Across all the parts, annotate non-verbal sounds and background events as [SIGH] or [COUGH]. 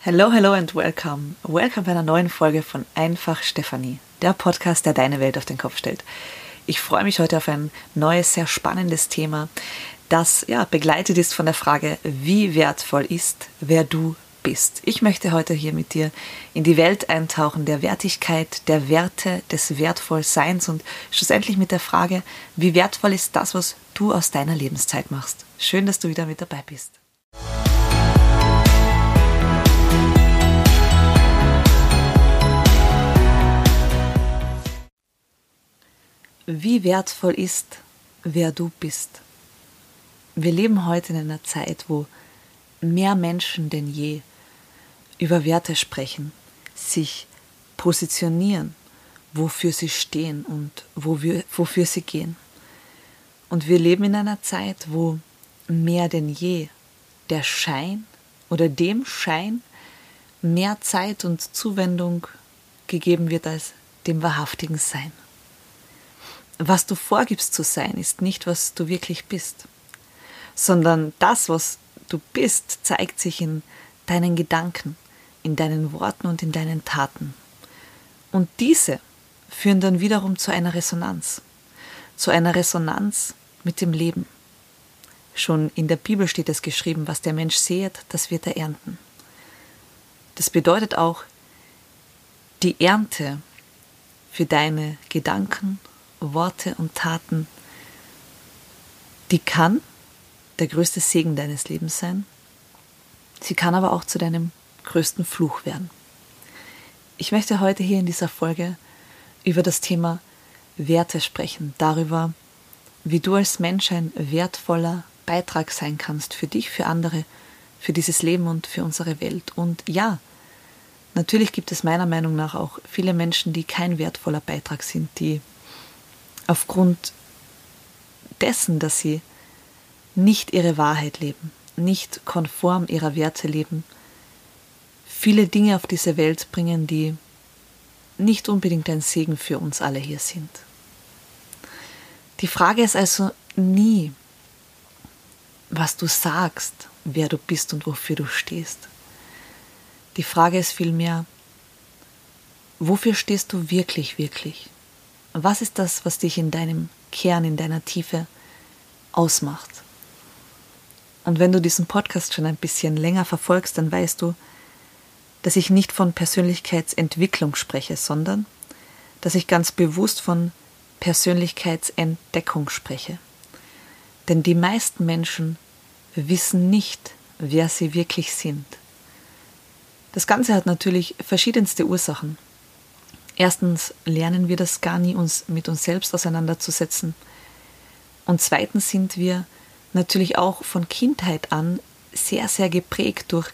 Hello, hello and welcome. Welcome bei einer neuen Folge von Einfach Stefanie, der Podcast, der deine Welt auf den Kopf stellt. Ich freue mich heute auf ein neues, sehr spannendes Thema, das ja begleitet ist von der Frage, wie wertvoll ist, wer du bist. Ich möchte heute hier mit dir in die Welt eintauchen der Wertigkeit, der Werte, des Wertvollseins und schlussendlich mit der Frage, wie wertvoll ist das, was du aus deiner Lebenszeit machst. Schön, dass du wieder mit dabei bist. Wie wertvoll ist, wer du bist. Wir leben heute in einer Zeit, wo mehr Menschen denn je über Werte sprechen, sich positionieren, wofür sie stehen und wo wir, wofür sie gehen. Und wir leben in einer Zeit, wo mehr denn je der Schein oder dem Schein mehr Zeit und Zuwendung gegeben wird als dem wahrhaftigen Sein. Was du vorgibst zu sein, ist nicht, was du wirklich bist, sondern das, was du bist, zeigt sich in deinen Gedanken, in deinen Worten und in deinen Taten. Und diese führen dann wiederum zu einer Resonanz, zu einer Resonanz mit dem Leben. Schon in der Bibel steht es geschrieben, was der Mensch säet, das wird er ernten. Das bedeutet auch, die Ernte für deine Gedanken, Worte und Taten, die kann der größte Segen deines Lebens sein. Sie kann aber auch zu deinem größten Fluch werden. Ich möchte heute hier in dieser Folge über das Thema Werte sprechen, darüber, wie du als Mensch ein wertvoller Beitrag sein kannst für dich, für andere, für dieses Leben und für unsere Welt. Und ja, natürlich gibt es meiner Meinung nach auch viele Menschen, die kein wertvoller Beitrag sind, die aufgrund dessen, dass sie nicht ihre Wahrheit leben, nicht konform ihrer Werte leben, viele Dinge auf diese Welt bringen, die nicht unbedingt ein Segen für uns alle hier sind. Die Frage ist also nie, was du sagst, wer du bist und wofür du stehst. Die Frage ist vielmehr, wofür stehst du wirklich, wirklich? Was ist das, was dich in deinem Kern, in deiner Tiefe ausmacht? Und wenn du diesen Podcast schon ein bisschen länger verfolgst, dann weißt du, dass ich nicht von Persönlichkeitsentwicklung spreche, sondern dass ich ganz bewusst von Persönlichkeitsentdeckung spreche. Denn die meisten Menschen wissen nicht, wer sie wirklich sind. Das Ganze hat natürlich verschiedenste Ursachen. Erstens lernen wir das gar nie, uns mit uns selbst auseinanderzusetzen. Und zweitens sind wir natürlich auch von Kindheit an sehr, sehr geprägt durch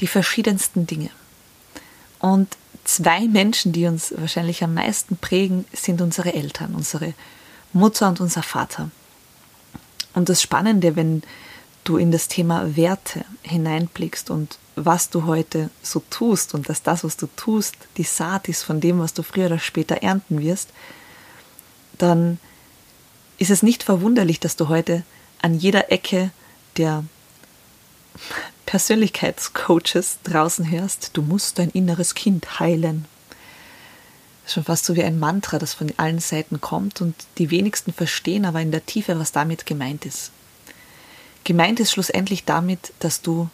die verschiedensten Dinge. Und zwei Menschen, die uns wahrscheinlich am meisten prägen, sind unsere Eltern, unsere Mutter und unser Vater. Und das Spannende, wenn du in das Thema Werte hineinblickst und was du heute so tust und dass das, was du tust, die Saat ist von dem, was du früher oder später ernten wirst, dann ist es nicht verwunderlich, dass du heute an jeder Ecke der Persönlichkeitscoaches draußen hörst, du musst dein inneres Kind heilen. Das ist schon fast so wie ein Mantra, das von allen Seiten kommt und die wenigsten verstehen aber in der Tiefe, was damit gemeint ist. Gemeint ist schlussendlich damit, dass du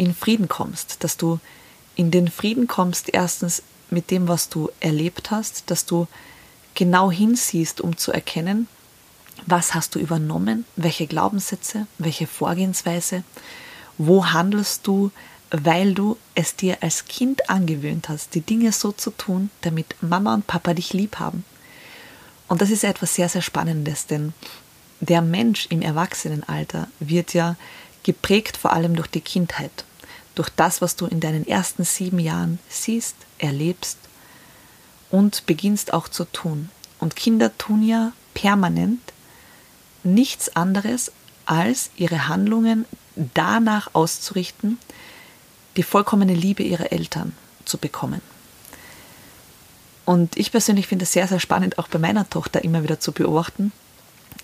in Frieden kommst, dass du in den Frieden kommst, erstens mit dem, was du erlebt hast, dass du genau hinsiehst, um zu erkennen, was hast du übernommen? Welche Glaubenssätze? Welche Vorgehensweise? Wo handelst du, weil du es dir als Kind angewöhnt hast, die Dinge so zu tun, damit Mama und Papa dich lieb haben? Und das ist etwas sehr, sehr Spannendes, denn der Mensch im Erwachsenenalter wird ja geprägt vor allem durch die Kindheit, durch das, was du in deinen ersten sieben Jahren siehst, erlebst und beginnst auch zu tun. Und Kinder tun ja permanent nichts anderes, als ihre Handlungen danach auszurichten, die vollkommene Liebe ihrer Eltern zu bekommen. Und ich persönlich finde es sehr, sehr spannend, auch bei meiner Tochter immer wieder zu beobachten,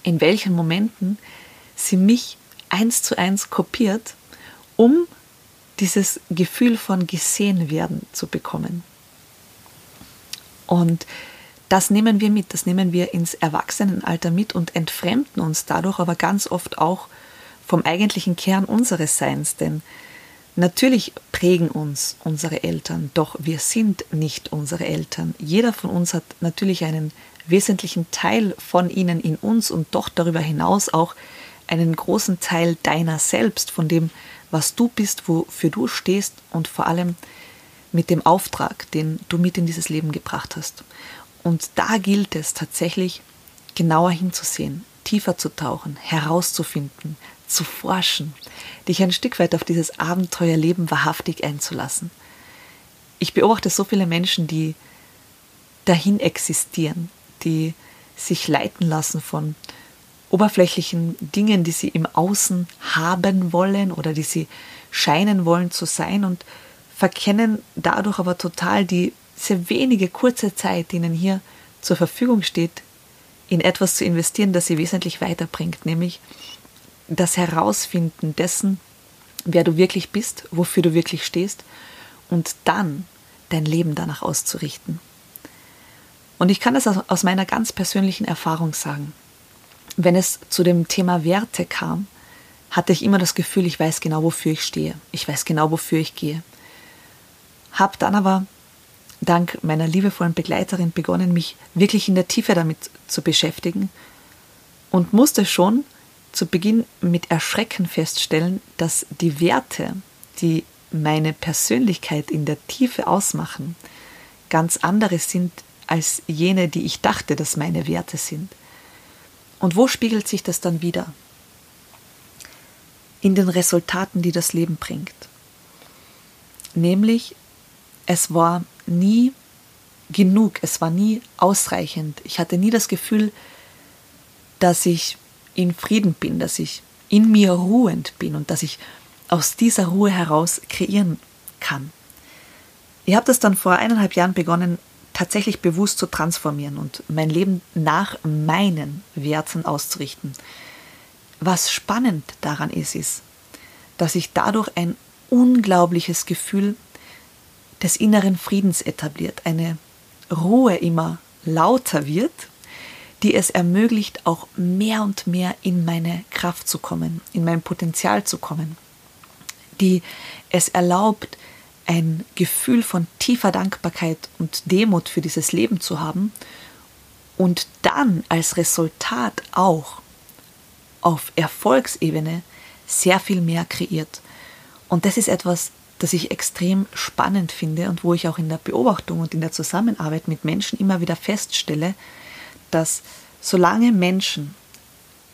in welchen Momenten sie mich eins zu eins kopiert, um dieses Gefühl von gesehen werden zu bekommen. Und das nehmen wir mit, das nehmen wir ins Erwachsenenalter mit und entfremden uns dadurch aber ganz oft auch vom eigentlichen Kern unseres Seins, denn natürlich prägen uns unsere Eltern, doch wir sind nicht unsere Eltern. Jeder von uns hat natürlich einen wesentlichen Teil von ihnen in uns und doch darüber hinaus auch einen großen Teil deiner selbst, von dem, was du bist, wofür du stehst und vor allem mit dem Auftrag, den du mit in dieses Leben gebracht hast. Und da gilt es tatsächlich genauer hinzusehen, tiefer zu tauchen, herauszufinden, zu forschen, dich ein Stück weit auf dieses Abenteuerleben wahrhaftig einzulassen. Ich beobachte so viele Menschen, die dahin existieren, die sich leiten lassen von oberflächlichen Dingen, die sie im Außen haben wollen oder die sie scheinen wollen zu sein und verkennen dadurch aber total die sehr wenige kurze Zeit, die ihnen hier zur Verfügung steht, in etwas zu investieren, das sie wesentlich weiterbringt, nämlich das Herausfinden dessen, wer du wirklich bist, wofür du wirklich stehst und dann dein Leben danach auszurichten. Und ich kann das aus meiner ganz persönlichen Erfahrung sagen. Wenn es zu dem Thema Werte kam, hatte ich immer das Gefühl, ich weiß genau, wofür ich stehe. Ich weiß genau, wofür ich gehe. Hab dann aber dank meiner liebevollen Begleiterin begonnen, mich wirklich in der Tiefe damit zu beschäftigen und musste schon zu Beginn mit Erschrecken feststellen, dass die Werte, die meine Persönlichkeit in der Tiefe ausmachen, ganz andere sind als jene, die ich dachte, dass meine Werte sind. Und wo spiegelt sich das dann wieder? In den Resultaten, die das Leben bringt. Nämlich, es war nie genug, es war nie ausreichend. Ich hatte nie das Gefühl, dass ich in Frieden bin, dass ich in mir ruhend bin und dass ich aus dieser Ruhe heraus kreieren kann. Ich habe das dann vor eineinhalb Jahren begonnen, tatsächlich bewusst zu transformieren und mein Leben nach meinen Werten auszurichten. Was spannend daran ist, ist, dass sich dadurch ein unglaubliches Gefühl des inneren Friedens etabliert, eine Ruhe immer lauter wird, die es ermöglicht, auch mehr und mehr in meine Kraft zu kommen, in mein Potenzial zu kommen, die es erlaubt, ein Gefühl von tiefer Dankbarkeit und Demut für dieses Leben zu haben und dann als Resultat auch auf Erfolgsebene sehr viel mehr kreiert. Und das ist etwas, das ich extrem spannend finde und wo ich auch in der Beobachtung und in der Zusammenarbeit mit Menschen immer wieder feststelle, dass solange Menschen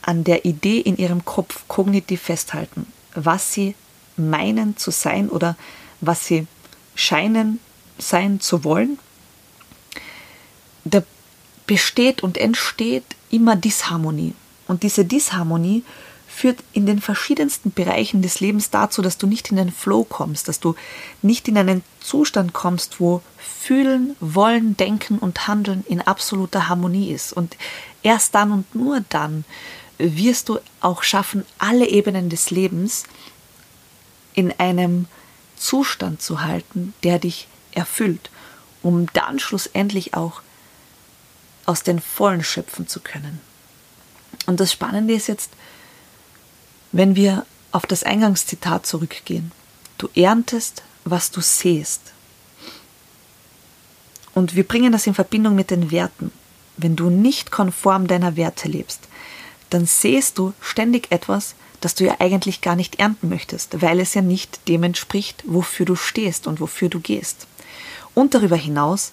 an der Idee in ihrem Kopf kognitiv festhalten, was sie meinen zu sein oder was sie scheinen sein zu wollen, da besteht und entsteht immer Disharmonie. Und diese Disharmonie führt in den verschiedensten Bereichen des Lebens dazu, dass du nicht in den Flow kommst, dass du nicht in einen Zustand kommst, wo Fühlen, Wollen, Denken und Handeln in absoluter Harmonie ist. Und erst dann und nur dann wirst du auch schaffen, alle Ebenen des Lebens in einem Zustand zu halten, der dich erfüllt, um dann schlussendlich auch aus den Vollen schöpfen zu können. Und das Spannende ist jetzt, wenn wir auf das Eingangszitat zurückgehen. Du erntest, was du sähst. Und wir bringen das in Verbindung mit den Werten. Wenn du nicht konform deiner Werte lebst, dann sähst du ständig etwas, das du ja eigentlich gar nicht ernten möchtest, weil es ja nicht dem entspricht, wofür du stehst und wofür du gehst. Und darüber hinaus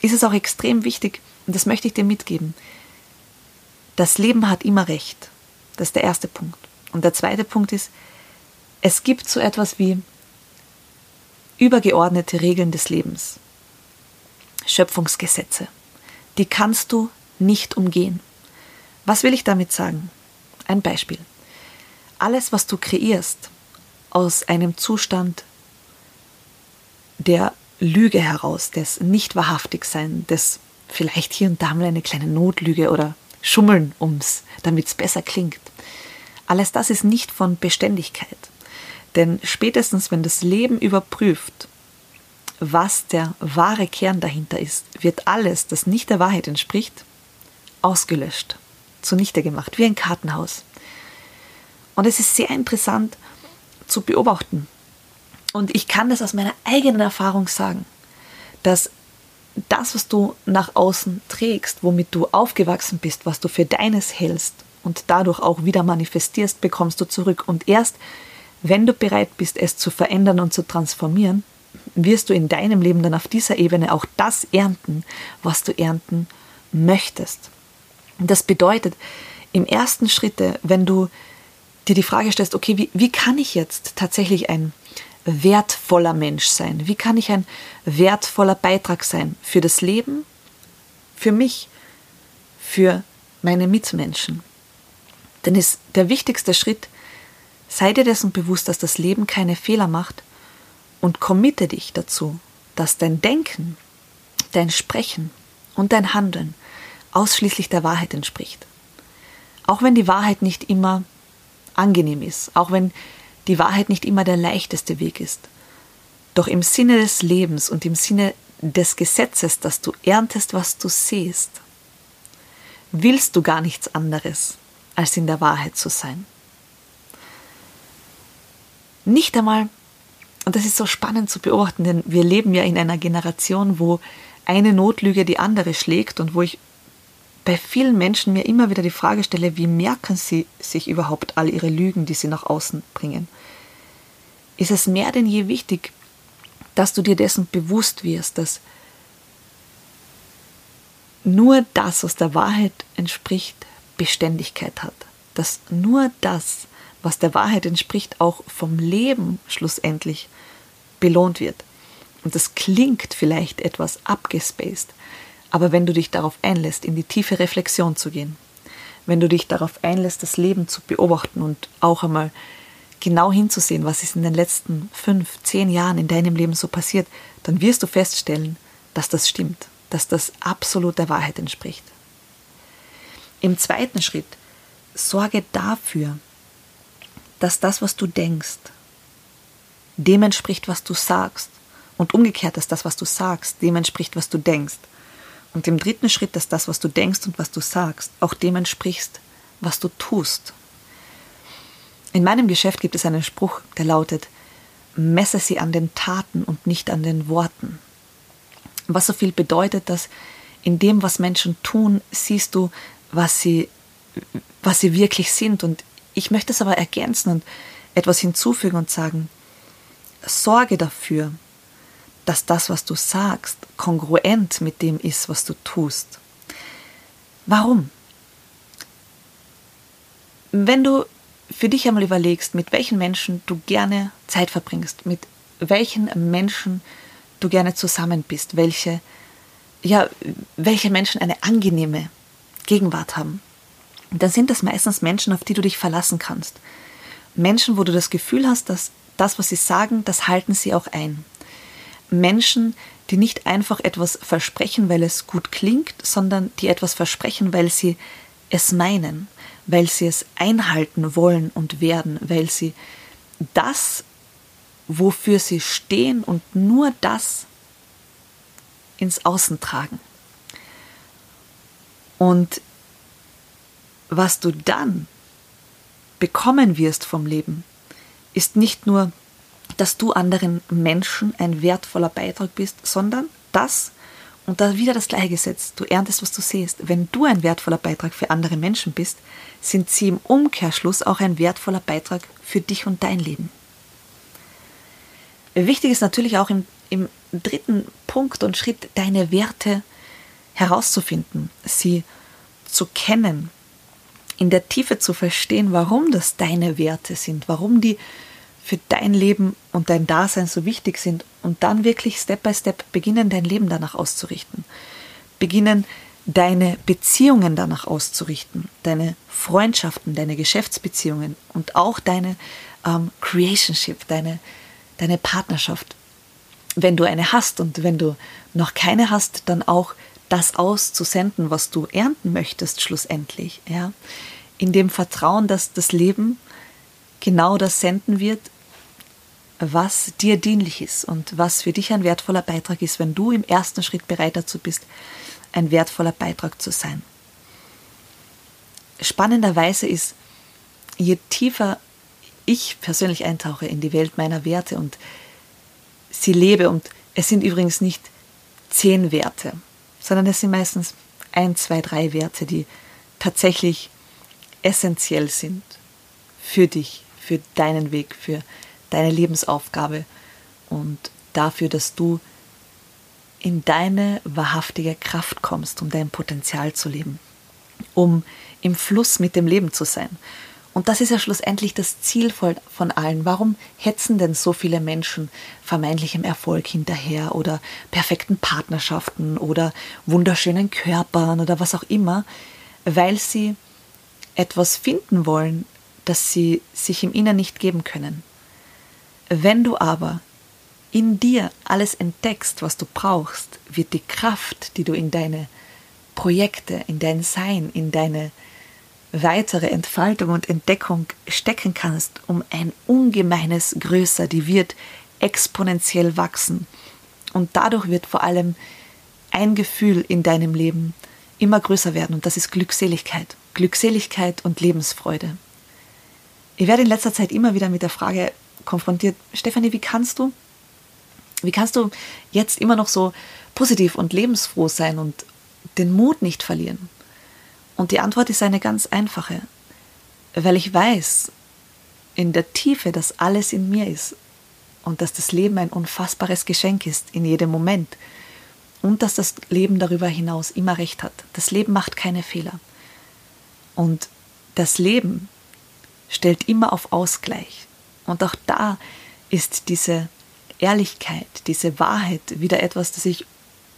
ist es auch extrem wichtig, und das möchte ich dir mitgeben, das Leben hat immer recht. Das ist der erste Punkt. Und der zweite Punkt ist, es gibt so etwas wie übergeordnete Regeln des Lebens, Schöpfungsgesetze. Die kannst du nicht umgehen. Was will ich damit sagen? Ein Beispiel alles, was du kreierst, aus einem Zustand der Lüge heraus, des Nicht-Wahrhaftigsein, des vielleicht hier und da mal eine kleine Notlüge oder Schummeln ums, damit es besser klingt. Alles das ist nicht von Beständigkeit. Denn spätestens, wenn das Leben überprüft, was der wahre Kern dahinter ist, wird alles, das nicht der Wahrheit entspricht, ausgelöscht, zunichte gemacht, wie ein Kartenhaus. Und es ist sehr interessant zu beobachten. Und ich kann das aus meiner eigenen Erfahrung sagen, dass das, was du nach außen trägst, womit du aufgewachsen bist, was du für deines hältst und dadurch auch wieder manifestierst, bekommst du zurück. Und erst wenn du bereit bist, es zu verändern und zu transformieren, wirst du in deinem Leben dann auf dieser Ebene auch das ernten, was du ernten möchtest. Das bedeutet, im ersten Schritte, wenn du dir die Frage stellst, okay, wie, wie kann ich jetzt tatsächlich ein wertvoller Mensch sein? Wie kann ich ein wertvoller Beitrag sein für das Leben, für mich, für meine Mitmenschen? Denn ist der wichtigste Schritt, sei dir dessen bewusst, dass das Leben keine Fehler macht und committe dich dazu, dass dein Denken, dein Sprechen und dein Handeln ausschließlich der Wahrheit entspricht. Auch wenn die Wahrheit nicht immer angenehm ist, auch wenn die Wahrheit nicht immer der leichteste Weg ist. Doch im Sinne des Lebens und im Sinne des Gesetzes, dass du erntest, was du siehst, willst du gar nichts anderes, als in der Wahrheit zu sein. Nicht einmal, und das ist so spannend zu beobachten, denn wir leben ja in einer Generation, wo eine Notlüge die andere schlägt und wo ich bei vielen Menschen mir immer wieder die Frage stelle, wie merken sie sich überhaupt all ihre Lügen, die sie nach außen bringen? Ist es mehr denn je wichtig, dass du dir dessen bewusst wirst, dass nur das, was der Wahrheit entspricht, Beständigkeit hat. Dass nur das, was der Wahrheit entspricht, auch vom Leben schlussendlich belohnt wird. Und das klingt vielleicht etwas abgespaced, aber wenn du dich darauf einlässt, in die tiefe Reflexion zu gehen, wenn du dich darauf einlässt, das Leben zu beobachten und auch einmal genau hinzusehen, was ist in den letzten fünf, zehn Jahren in deinem Leben so passiert, dann wirst du feststellen, dass das stimmt, dass das absolut der Wahrheit entspricht. Im zweiten Schritt sorge dafür, dass das, was du denkst, dem entspricht, was du sagst. Und umgekehrt, dass das, was du sagst, dem entspricht, was du denkst. Und im dritten Schritt, dass das, was du denkst und was du sagst, auch dem entspricht, was du tust. In meinem Geschäft gibt es einen Spruch, der lautet, messe sie an den Taten und nicht an den Worten. Was so viel bedeutet, dass in dem, was Menschen tun, siehst du, was sie, was sie wirklich sind. Und ich möchte es aber ergänzen und etwas hinzufügen und sagen, sorge dafür, dass das, was du sagst, kongruent mit dem ist, was du tust. Warum? Wenn du für dich einmal überlegst, mit welchen Menschen du gerne Zeit verbringst, mit welchen Menschen du gerne zusammen bist, welche, ja, welche Menschen eine angenehme Gegenwart haben, dann sind das meistens Menschen, auf die du dich verlassen kannst. Menschen, wo du das Gefühl hast, dass das, was sie sagen, das halten sie auch ein. Menschen, die nicht einfach etwas versprechen, weil es gut klingt, sondern die etwas versprechen, weil sie es meinen, weil sie es einhalten wollen und werden, weil sie das, wofür sie stehen und nur das ins Außen tragen. Und was du dann bekommen wirst vom Leben, ist nicht nur dass du anderen Menschen ein wertvoller Beitrag bist, sondern dass, und da wieder das gleiche Gesetz, du erntest, was du siehst. Wenn du ein wertvoller Beitrag für andere Menschen bist, sind sie im Umkehrschluss auch ein wertvoller Beitrag für dich und dein Leben. Wichtig ist natürlich auch im, im dritten Punkt und Schritt, deine Werte herauszufinden, sie zu kennen, in der Tiefe zu verstehen, warum das deine Werte sind, warum die für dein Leben und dein Dasein so wichtig sind und dann wirklich Step by Step beginnen, dein Leben danach auszurichten. Beginnen, deine Beziehungen danach auszurichten, deine Freundschaften, deine Geschäftsbeziehungen und auch deine ähm, Creationship, deine, deine Partnerschaft. Wenn du eine hast und wenn du noch keine hast, dann auch das auszusenden, was du ernten möchtest, schlussendlich. Ja? In dem Vertrauen, dass das Leben genau das senden wird, was dir dienlich ist und was für dich ein wertvoller Beitrag ist, wenn du im ersten Schritt bereit dazu bist, ein wertvoller Beitrag zu sein. Spannenderweise ist, je tiefer ich persönlich eintauche in die Welt meiner Werte und sie lebe, und es sind übrigens nicht zehn Werte, sondern es sind meistens ein, zwei, drei Werte, die tatsächlich essentiell sind für dich, für deinen Weg, für deine Lebensaufgabe und dafür, dass du in deine wahrhaftige Kraft kommst, um dein Potenzial zu leben, um im Fluss mit dem Leben zu sein. Und das ist ja schlussendlich das Ziel von allen. Warum hetzen denn so viele Menschen vermeintlichem Erfolg hinterher oder perfekten Partnerschaften oder wunderschönen Körpern oder was auch immer? Weil sie etwas finden wollen, das sie sich im Inneren nicht geben können. Wenn du aber in dir alles entdeckst, was du brauchst, wird die Kraft, die du in deine Projekte, in dein Sein, in deine weitere Entfaltung und Entdeckung stecken kannst, um ein ungemeines größer, die wird exponentiell wachsen. Und dadurch wird vor allem ein Gefühl in deinem Leben immer größer werden und das ist Glückseligkeit. Glückseligkeit und Lebensfreude. Ich werde in letzter Zeit immer wieder mit der Frage konfrontiert, Stefanie, wie kannst du, wie kannst du jetzt immer noch so positiv und lebensfroh sein und den Mut nicht verlieren? Und die Antwort ist eine ganz einfache, weil ich weiß in der Tiefe, dass alles in mir ist und dass das Leben ein unfassbares Geschenk ist in jedem Moment und dass das Leben darüber hinaus immer recht hat. Das Leben macht keine Fehler. Und das Leben stellt immer auf Ausgleich. Und auch da ist diese Ehrlichkeit, diese Wahrheit wieder etwas, das sich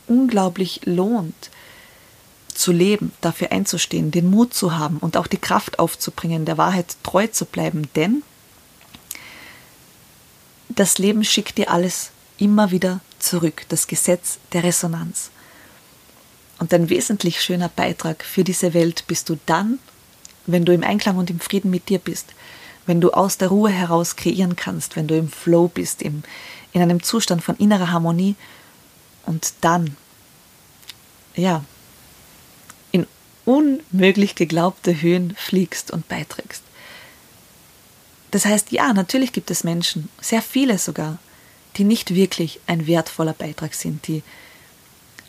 unglaublich lohnt, zu leben, dafür einzustehen, den Mut zu haben und auch die Kraft aufzubringen, der Wahrheit treu zu bleiben, denn das Leben schickt dir alles immer wieder zurück, das Gesetz der Resonanz. Und ein wesentlich schöner Beitrag für diese Welt bist du dann, wenn du im Einklang und im Frieden mit dir bist, wenn du aus der Ruhe heraus kreieren kannst, wenn du im Flow bist, im, in einem Zustand von innerer Harmonie und dann, ja, unmöglich geglaubte Höhen fliegst und beiträgst. Das heißt, ja, natürlich gibt es Menschen, sehr viele sogar, die nicht wirklich ein wertvoller Beitrag sind, die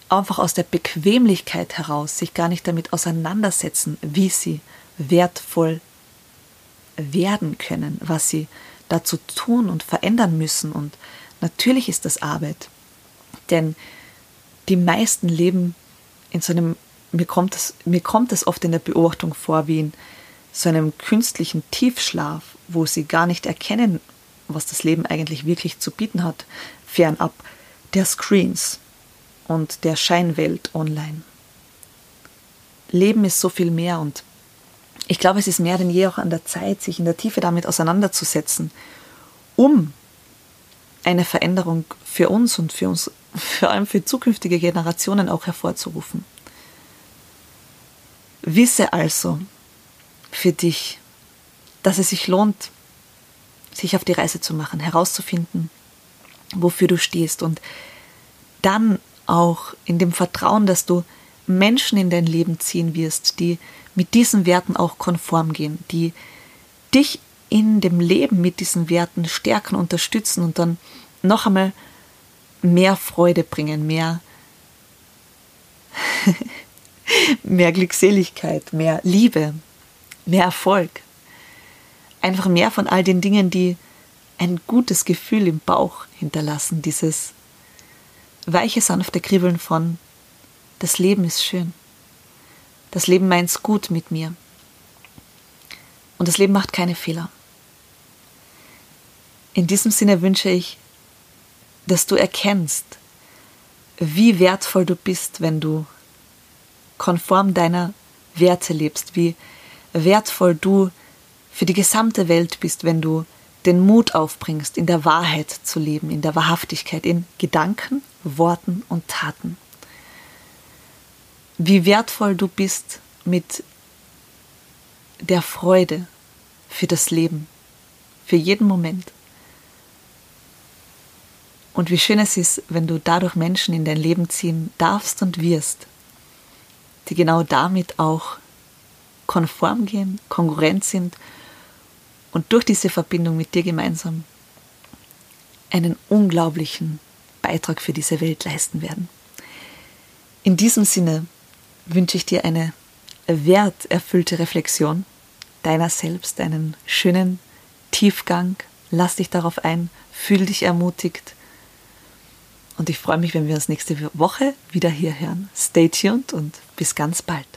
einfach aus der Bequemlichkeit heraus sich gar nicht damit auseinandersetzen, wie sie wertvoll werden können, was sie dazu tun und verändern müssen. Und natürlich ist das Arbeit, denn die meisten leben in so einem mir kommt es, mir kommt es oft in der Beobachtung vor wie in so einem künstlichen Tiefschlaf, wo sie gar nicht erkennen, was das Leben eigentlich wirklich zu bieten hat, fernab der Screens und der Scheinwelt online. Leben ist so viel mehr und ich glaube, es ist mehr denn je auch an der Zeit, sich in der Tiefe damit auseinanderzusetzen, um eine Veränderung für uns und für uns, vor allem für zukünftige Generationen auch hervorzurufen. Wisse also für dich, dass es sich lohnt, sich auf die Reise zu machen, herauszufinden, wofür du stehst und dann auch in dem Vertrauen, dass du Menschen in dein Leben ziehen wirst, die mit diesen Werten auch konform gehen, die dich in dem Leben mit diesen Werten stärken, unterstützen und dann noch einmal mehr Freude bringen, mehr [LAUGHS] mehr Glückseligkeit, mehr Liebe, mehr Erfolg. Einfach mehr von all den Dingen, die ein gutes Gefühl im Bauch hinterlassen, dieses weiche, sanfte Kribbeln von das Leben ist schön. Das Leben meint's gut mit mir. Und das Leben macht keine Fehler. In diesem Sinne wünsche ich, dass du erkennst, wie wertvoll du bist, wenn du konform deiner Werte lebst, wie wertvoll du für die gesamte Welt bist, wenn du den Mut aufbringst, in der Wahrheit zu leben, in der Wahrhaftigkeit, in Gedanken, Worten und Taten. Wie wertvoll du bist mit der Freude für das Leben, für jeden Moment. Und wie schön es ist, wenn du dadurch Menschen in dein Leben ziehen darfst und wirst, die genau damit auch konform gehen, kongruent sind und durch diese Verbindung mit dir gemeinsam einen unglaublichen Beitrag für diese Welt leisten werden. In diesem Sinne wünsche ich dir eine werterfüllte Reflexion deiner selbst, einen schönen Tiefgang. Lass dich darauf ein, fühl dich ermutigt und ich freue mich, wenn wir uns nächste Woche wieder hier hören. Stay tuned und bis ganz bald.